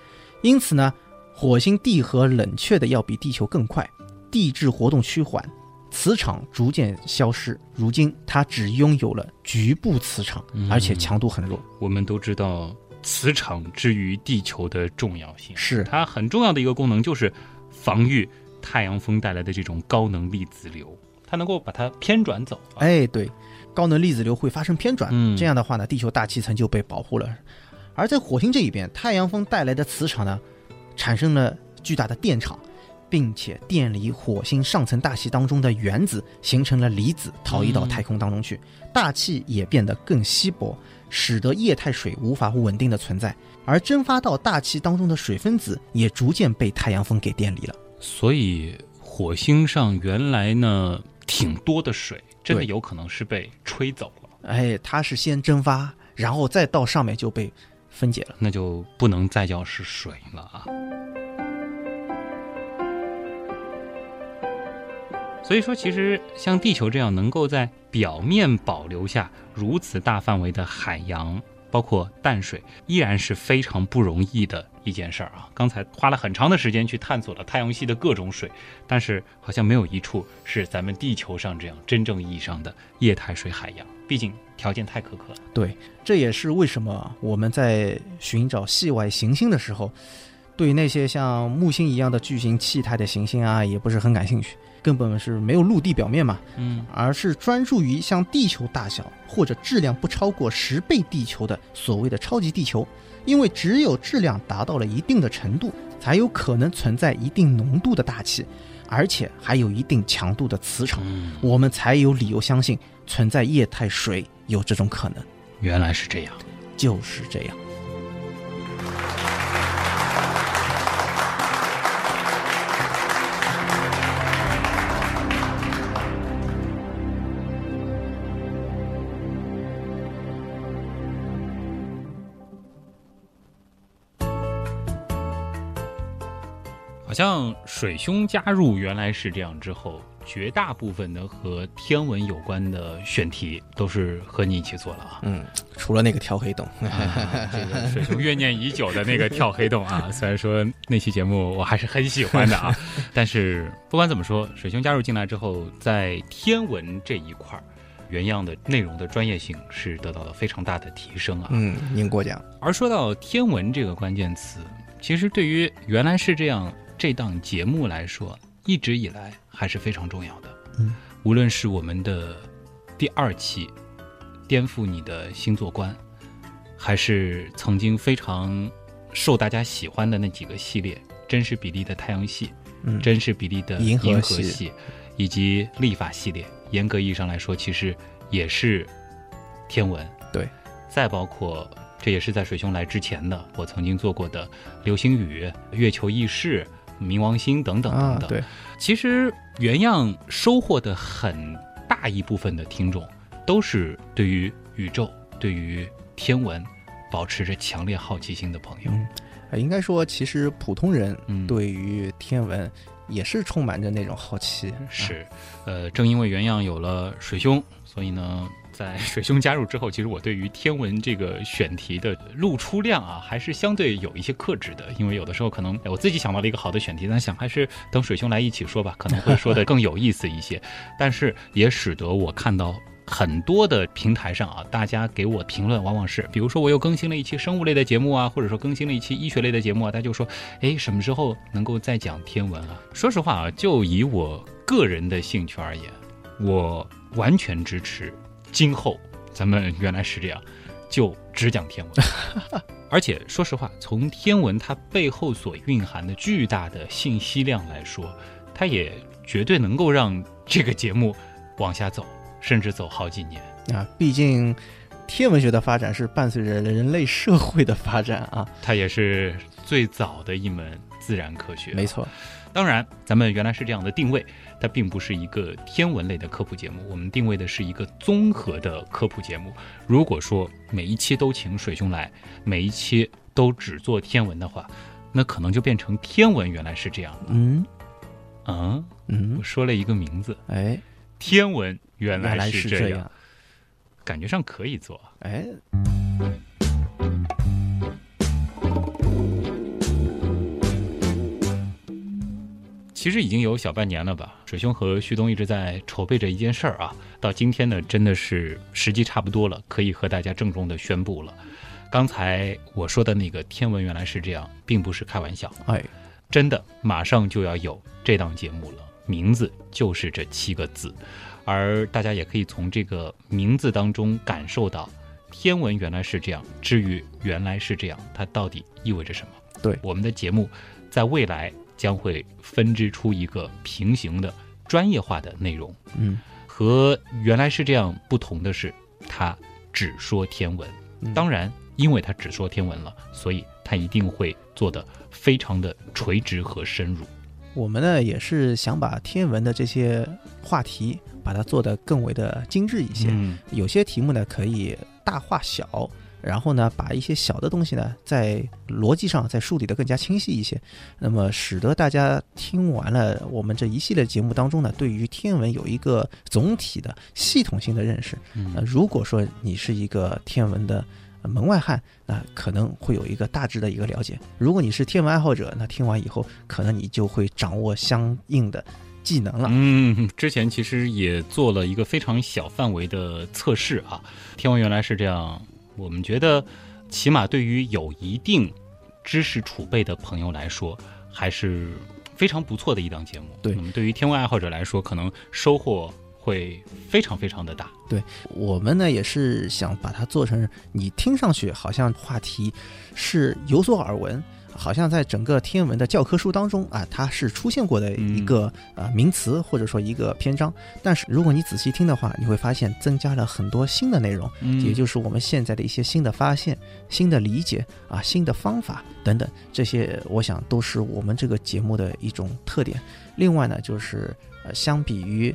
因此呢，火星地核冷却的要比地球更快。地质活动趋缓，磁场逐渐消失。如今它只拥有了局部磁场，而且强度很弱。我们都知道磁场之于地球的重要性，是它很重要的一个功能就是防御太阳风带来的这种高能粒子流，它能够把它偏转走。哎，对，高能粒子流会发生偏转，嗯这样的话呢，地球大气层就被保护了。而在火星这一边，太阳风带来的磁场呢，产生了巨大的电场，并且电离火星上层大气当中的原子，形成了离子，逃逸到太空当中去。大气也变得更稀薄，使得液态水无法稳定的存在，而蒸发到大气当中的水分子也逐渐被太阳风给电离了。所以火星上原来呢挺多的水，真的有可能是被吹走了，哎，它是先蒸发，然后再到上面就被分解了。那就不能再叫是水了啊。所以说，其实像地球这样能够在表面保留下如此大范围的海洋，包括淡水，依然是非常不容易的一件事儿啊。刚才花了很长的时间去探索了太阳系的各种水，但是好像没有一处是咱们地球上这样真正意义上的液态水海洋，毕竟条件太苛刻了。对，这也是为什么我们在寻找系外行星的时候，对那些像木星一样的巨型气态的行星啊，也不是很感兴趣，根本是没有陆地表面嘛，嗯，而是专注于像地球大小或者质量不超过十倍地球的所谓的超级地球，因为只有质量达到了一定的程度，才有可能存在一定浓度的大气，而且还有一定强度的磁场，嗯我们才有理由相信存在液态水有这种可能。原来是这样。就是这样。像水兄加入原来是这样之后，绝大部分的和天文有关的选题都是和你一起做了啊。嗯，除了那个跳黑洞，啊这个水兄怨念已久的那个跳黑洞啊，虽然说那期节目我还是很喜欢的啊，但是不管怎么说，水兄加入进来之后，在天文这一块儿，原样的内容的专业性是得到了非常大的提升啊。嗯，您过奖。而说到天文这个关键词，其实对于原来是这样这档节目来说，一直以来还是非常重要的。嗯，无论是我们的第二期颠覆你的星座观，还是曾经非常受大家喜欢的那几个系列，真实比例的太阳系、嗯，真实比例的银河河系系，以及历法系列，严格意义上来说，其实也是天文。对，再包括这也是在水兄来之前的，我曾经做过的流星雨、月球异世、冥王星等等等等。，啊对，其实原样收获的很大一部分的听众，都是对于宇宙、对于天文保持着强烈好奇心的朋友。嗯，呃应该说，其实普通人嗯，对于天文也是充满着那种好奇。是，呃，正因为原样有了水兄，所以呢，在 水兄加入之后，其实我对于天文这个选题的露出量啊，还是相对有一些克制的，因为有的时候可能我自己想到了一个好的选题，但想还是等水兄来一起说吧，可能会说的更有意思一些。但是也使得我看到。很多的平台上啊，大家给我评论往往是，比如说我又更新了一期生物类的节目啊，或者说更新了一期医学类的节目啊，大家就说，哎，什么时候能够再讲天文啊？说实话啊，就以我个人的兴趣而言，我完全支持今后咱们原来是这样，就只讲天文。而且说实话，从天文它背后所蕴含的巨大的信息量来说，它也绝对能够让这个节目往下走，甚至走好几年。啊，毕竟天文学的发展是伴随着人类社会的发展啊。它也是最早的一门自然科学。没错，当然，咱们原来是这样的定位，它并不是一个天文类的科普节目，我们定位的是一个综合的科普节目。如果说每一期都请水兄来，每一期都只做天文的话，那可能就变成天文原来是这样了。嗯嗯，嗯我，说了一个名字，哎，天文原原来是这样。感觉上可以做。哎，其其实已经有小半年了吧。水兄和旭东一直在筹备着一件事儿啊，到今天呢，真的是时机差不多了，可以和大家郑重的宣布了。刚才我说的那个天文原来是这样，并不是开玩笑，哎，真的马上就要有这档节目了，名字就是这七个字，而大家也可以从这个名字当中感受到，天文原来是这样，至于原来是这样，它到底意味着什么？对我们的节目，在未来将会分支出一个平行的专业化的内容，嗯，和原来是这样不同的是，它只说天文，嗯当然。因为它只说天文了，所以它一定会做的非常的垂直和深入。我们呢也是想把天文的这些话题，把它做得更为的精致一些。嗯有些题目呢可以大化小，然后呢把一些小的东西呢在逻辑上再梳理得更加清晰一些，那么使得大家听完了我们这一系列节目当中呢，对于天文有一个总体的系统性的认识。嗯呃，如果说你是一个天文的呃门外汉，那可能会有一个大致的一个了解；如果你是天文爱好者，那听完以后，可能你就会掌握相应的技能了。嗯，之前其实也做了一个非常小范围的测试啊。天文原来是这样，我们觉得起码对于有一定知识储备的朋友来说，还是非常不错的一档节目。对那么对于天文爱好者来说，可能收获会非常非常的大。对我们呢也是想把它做成你听上去好像话题是有所耳闻，好像在整个天文的教科书当中啊，它是出现过的一个呃名词或者说一个篇章。但是如果你仔细听的话，你会发现增加了很多新的内容，嗯也就是我们现在的一些新的发现、新的理解啊、新的方法等等，这些我想都是我们这个节目的一种特点。另外呢，就是呃，相比于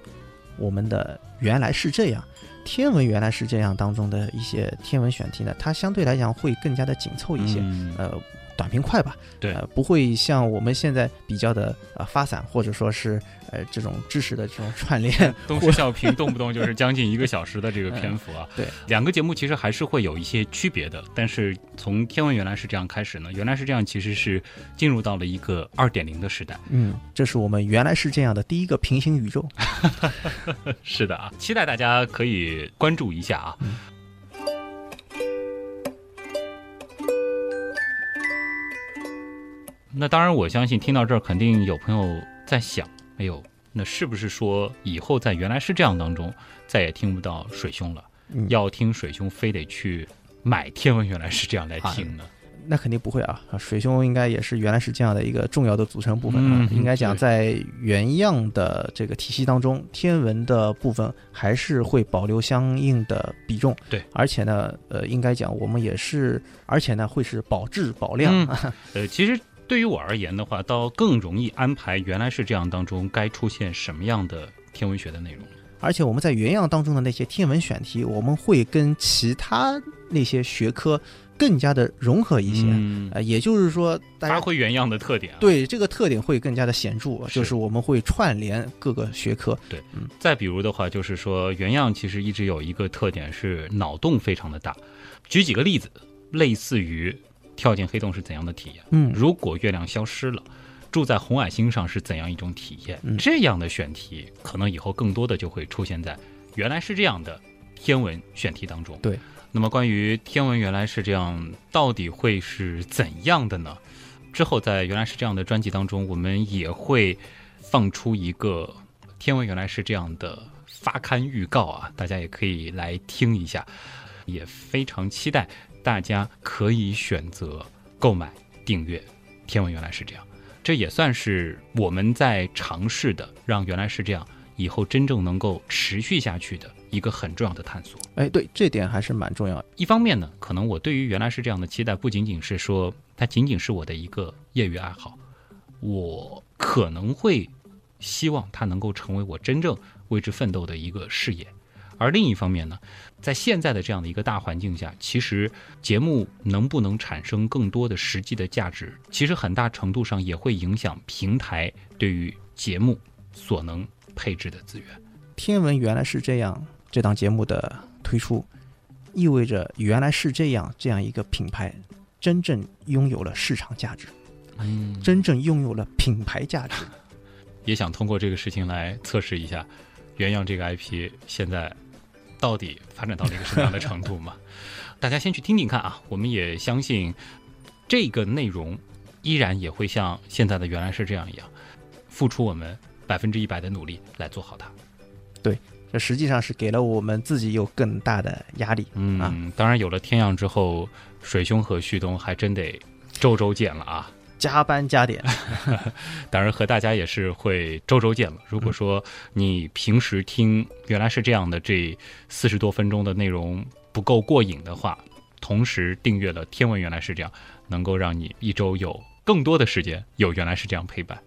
我们的原来是这样。天文原来是这样当中的一些天文选题呢，它相对来讲会更加的紧凑一些，嗯呃，短平快吧，对呃，不会像我们现在比较的呃发散，或者说是呃这种知识的这种串联，东施效颦，动不动就是将近一个小时的这个篇幅啊。对，两个节目其实还是会有一些区别的，但是从天文原来是这样开始呢，原来是这样，其实是进入到了一个二点零的时代。嗯，这是我们原来是这样的第一个平行宇宙。是的啊，期待大家可以关注一下啊。那当然，我相信听到这儿，肯定有朋友在想：哎呦，那是不是说以后在原来是这样当中，再也听不到水兄了？嗯要听水兄，非得去买天文原来是这样来听呢？那肯定不会啊！啊水兄应该也是原来是这样的一个重要的组成部分啊。嗯应该讲，在原样的这个体系当中，天文的部分还是会保留相应的比重。对，而且呢，呃，应该讲我们也是，而且呢会是保质保量。嗯呃，其实对于我而言的话，倒更容易安排原来是这样当中该出现什么样的天文学的内容。而且我们在原样当中的那些天文选题，我们会跟其他那些学科更加的融合一些。嗯，呃，也就是说，大发挥原样的特点啊。对这个特点会更加的显著，是就是我们会串联各个学科。对再比如的话，就是说原样其实一直有一个特点是脑洞非常的大。举几个例子，类似于跳进黑洞是怎样的体验？嗯，如果月亮消失了，住在红矮星上是怎样一种体验？嗯这样的选题，可能以后更多的就会出现在原来是这样的天文选题当中。对。那么关于天文原来是这样，到底会是怎样的呢？之后在原来是这样的专辑当中，我们也会放出一个天文原来是这样的发刊预告啊，大家也可以来听一下，也非常期待大家可以选择购买订阅。天文原来是这样，这也算是我们在尝试的，让原来是这样以后真正能够持续下去的一个很重要的探索。哎，对，这点还是蛮重要的。一方面呢，可能我对于原来是这样的期待，不仅仅是说它仅仅是我的一个业余爱好，我可能会希望它能够成为我真正为之奋斗的一个事业。而另一方面呢，在现在的这样的一个大环境下，其实节目能不能产生更多的实际的价值，其实很大程度上也会影响平台对于节目所能配置的资源。天文原来是这样，这档节目的推出，意味着原来是这样这样一个品牌真正拥有了市场价值，嗯真正拥有了品牌价值。也想通过这个事情来测试一下原样这个 IP 现在到底发展到了一个什么样的程度嘛？大家先去听听看啊！我们也相信这个内容依然也会像现在的原来是这样一样，付出我们百分之一百的努力来做好它。对这实际上是给了我们自己有更大的压力。嗯，啊当然有了天样之后，水兄和旭东还真得周周见了啊！加班加点，当然和大家也是会周周见了。如果说你平时听原来是这样的这四十多分钟的内容不够过瘾的话，同时订阅了天文原来是这样，能够让你一周有更多的时间有原来是这样陪伴。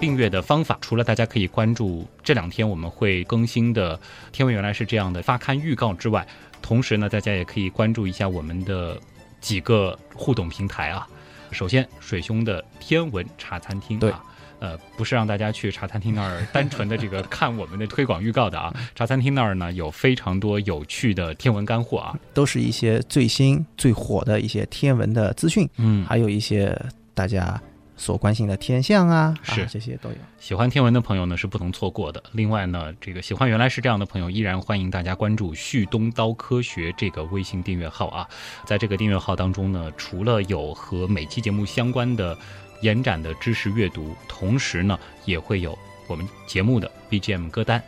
订阅的方法，除了大家可以关注这两天我们会更新的《天文原来是这样的》发刊预告之外，同时呢，大家也可以关注一下我们的几个互动平台啊。首先，水兄的天文茶餐厅对。啊，呃，不是让大家去茶餐厅那儿单纯的这个看我们的推广预告的啊，茶餐厅那儿呢有非常多有趣的天文干货啊，都是一些最新最火的一些天文的资讯，嗯，还有一些大家所关心的天象啊，是啊、这些都有。喜欢天文的朋友呢是不能错过的。另外呢，这个喜欢原来是这样的朋友，依然欢迎大家关注“旭东刀科学”这个微信订阅号啊。在这个订阅号当中呢，除了有和每期节目相关的延展的知识阅读，同时呢，也会有我们节目的 BGM 歌单。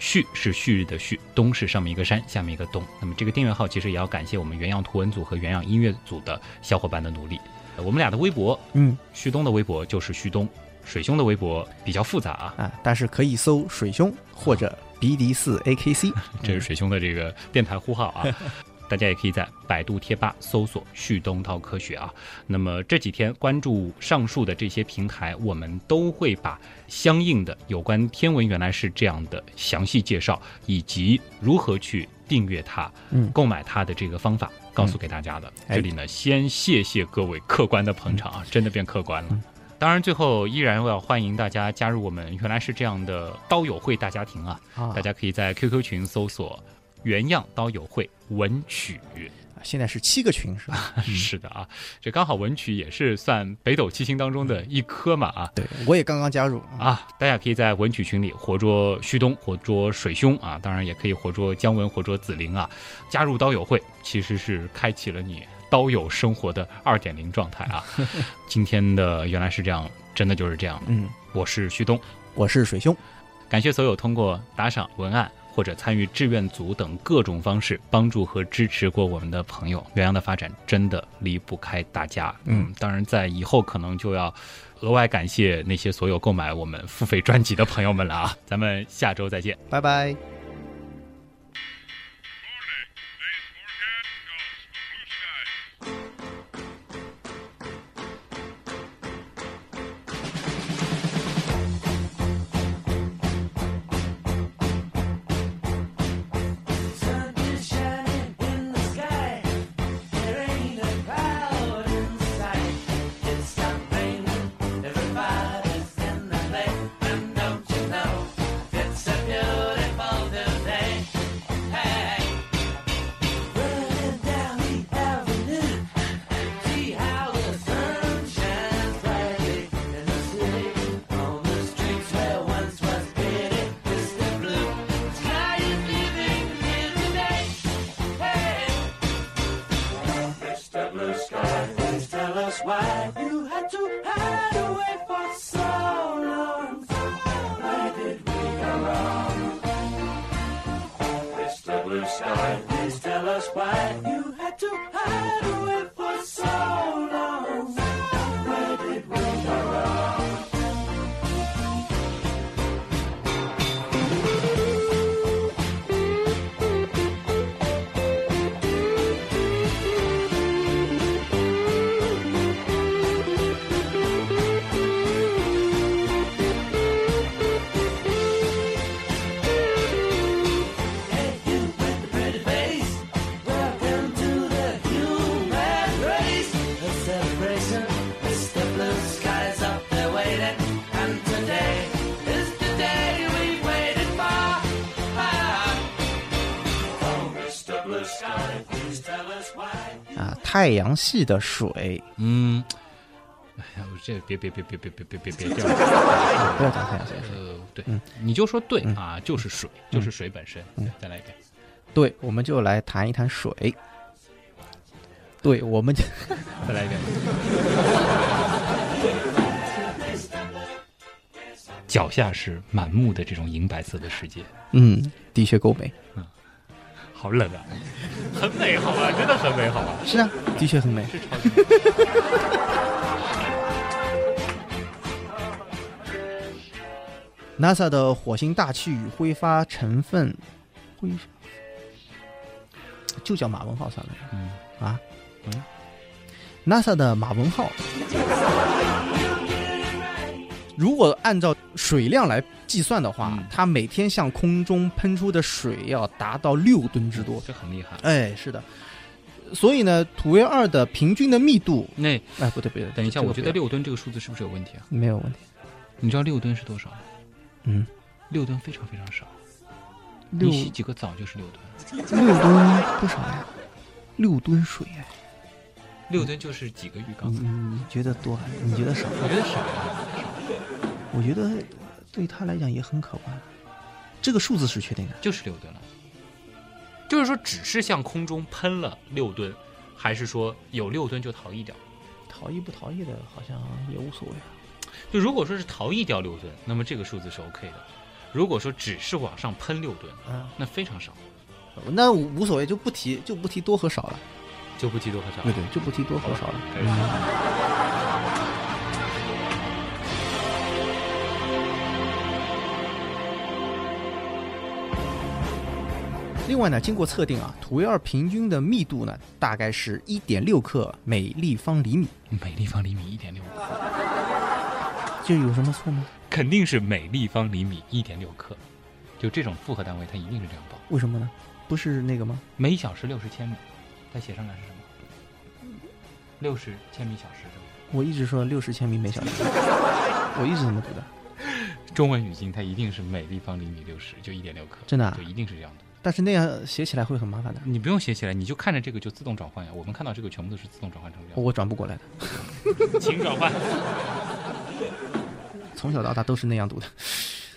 旭是旭日的旭，东是上面一个山，下面一个东。那么这个订阅号其实也要感谢我们原样图文组和原样音乐组的小伙伴的努力。呃我们俩的微博嗯旭东的微博就是旭东，水兄的微博比较复杂啊，啊，但是可以搜水兄或者 BD 四 AKC，这是水兄的这个电台呼号啊。大家也可以在百度贴吧搜索“旭东涛科学”啊。那么这几天关注上述的这些平台，我们都会把相应的有关天文原来是这样的详细介绍，以及如何去订阅它、嗯购买它的这个方法，告诉给大家的。哎这里呢，先谢谢各位客观的捧场啊，真的变客观了。当然，最后依然要欢迎大家加入我们原来是这样的刀友会大家庭啊！啊大，家可以在 QQ 群搜索“原样刀友会文曲”。现在是七个群是吧？是的啊，这刚好文曲也是算北斗七星当中的一颗嘛啊对，我也刚刚加入啊。啊！大家可以在文曲群里活捉旭东，活捉水兄啊，当然也可以活捉姜文，活捉紫菱啊。加入刀友会其实是开启了你刀友生活的二点零状态啊！今天的原来是这样，真的就是这样。嗯，我是旭东，我是水兄，感谢所有通过打赏、文案或者参与志愿组等各种方式帮助和支持过我们的朋友。远洋的发展真的离不开大家。嗯，当然在以后可能就要额外感谢那些所有购买我们付费专辑的朋友们了啊！咱们下周再见。拜拜。Mr. Blue Sky, please tell us why you had to hide away 啊，太阳系的水，嗯，哎呀，这别别别别别别别别别这样。不要讲太阳系的水。呃，对嗯，你就说对嗯啊，就是水，就是水本身。再来一遍。对，我们就来谈一谈水。对，我们就 再来一遍。脚下是满目的这种银白色的世界，嗯，的确够美。好冷啊，很美好啊，真的很美好啊，是啊，的确很美。是超级美。NASA 的火星大气与挥发成分，挥发就叫马文号算了。嗯，啊。嗯，NASA 的马文号，如果按照水量来计算的话，嗯它每天向空中喷出的水要达到六吨之多。这很厉害。哎，是的。所以呢，土卫二的平均的密度，那哎，不对不对，等一下，我觉得六吨这个数字是不是有问题啊？没有问题。你知道六吨是多少吗？嗯，六吨非常非常少，六你洗几个澡就是六吨，六吨多少呀，六吨水哎，六吨就是几个浴缸你。你觉得多还是你觉得少？我觉得少呀，我觉得对他来讲也很可观。这个数字是确定的，就是六吨了。就是说，只是向空中喷了六吨，还是说有六吨就逃逸掉？逃逸不逃逸的，好像也无所谓啊。就如果说是逃逸掉六吨，那么这个数字是 OK 的。如果说只是往上喷六吨，啊，那非常少，那无所谓，就不提就不提多和少了。就不提多和少。对对，就不提多和少了。另外呢，经过测定啊，土卫二平均的密度呢，大概是一点六克每立方厘米，每立方厘米一点六克，这有什么错吗？肯定是每立方厘米一点六克。就这种复合单位，它一定是这样报。为什么呢？不是那个吗？每小时六十千米，它写上来是什么？六十千米小时是吗？我一直说六十千米每小时，我一直这么读的，中文语境它一定是每立方厘米六十，就一点六克，真的啊就一定是这样的。但是那样写起来会很麻烦的，你不用写起来，你就看着这个就自动转换呀。我们看到这个全部都是自动转换成这样。我转不过来的，请转换。从小到大都是那样读的。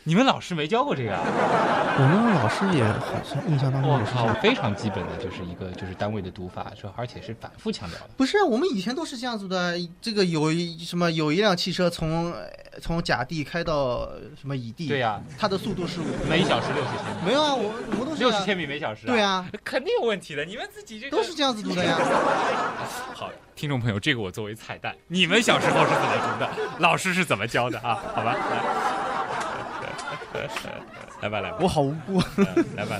你们老师没教过这个啊？我们老师也好像印象当中我靠，也是这样。非常基本的就是一个就是单位的读法，说而且是反复强调的。不是啊，我们以前都是这样子的。这个有一什么有一辆汽车从呃从甲地开到什么乙地，对呀、它的速度是五。每小时六十千米，没有啊，我我们都是六十千米每小时、对，啊，肯定有问题的。你们自己这个都是这样子读的呀。好，听众朋友，这个我作为彩蛋，你们小时候是怎么读的？老师是怎么教的啊？好吧，来，来吧，来吧，我好无辜。来吧，来吧。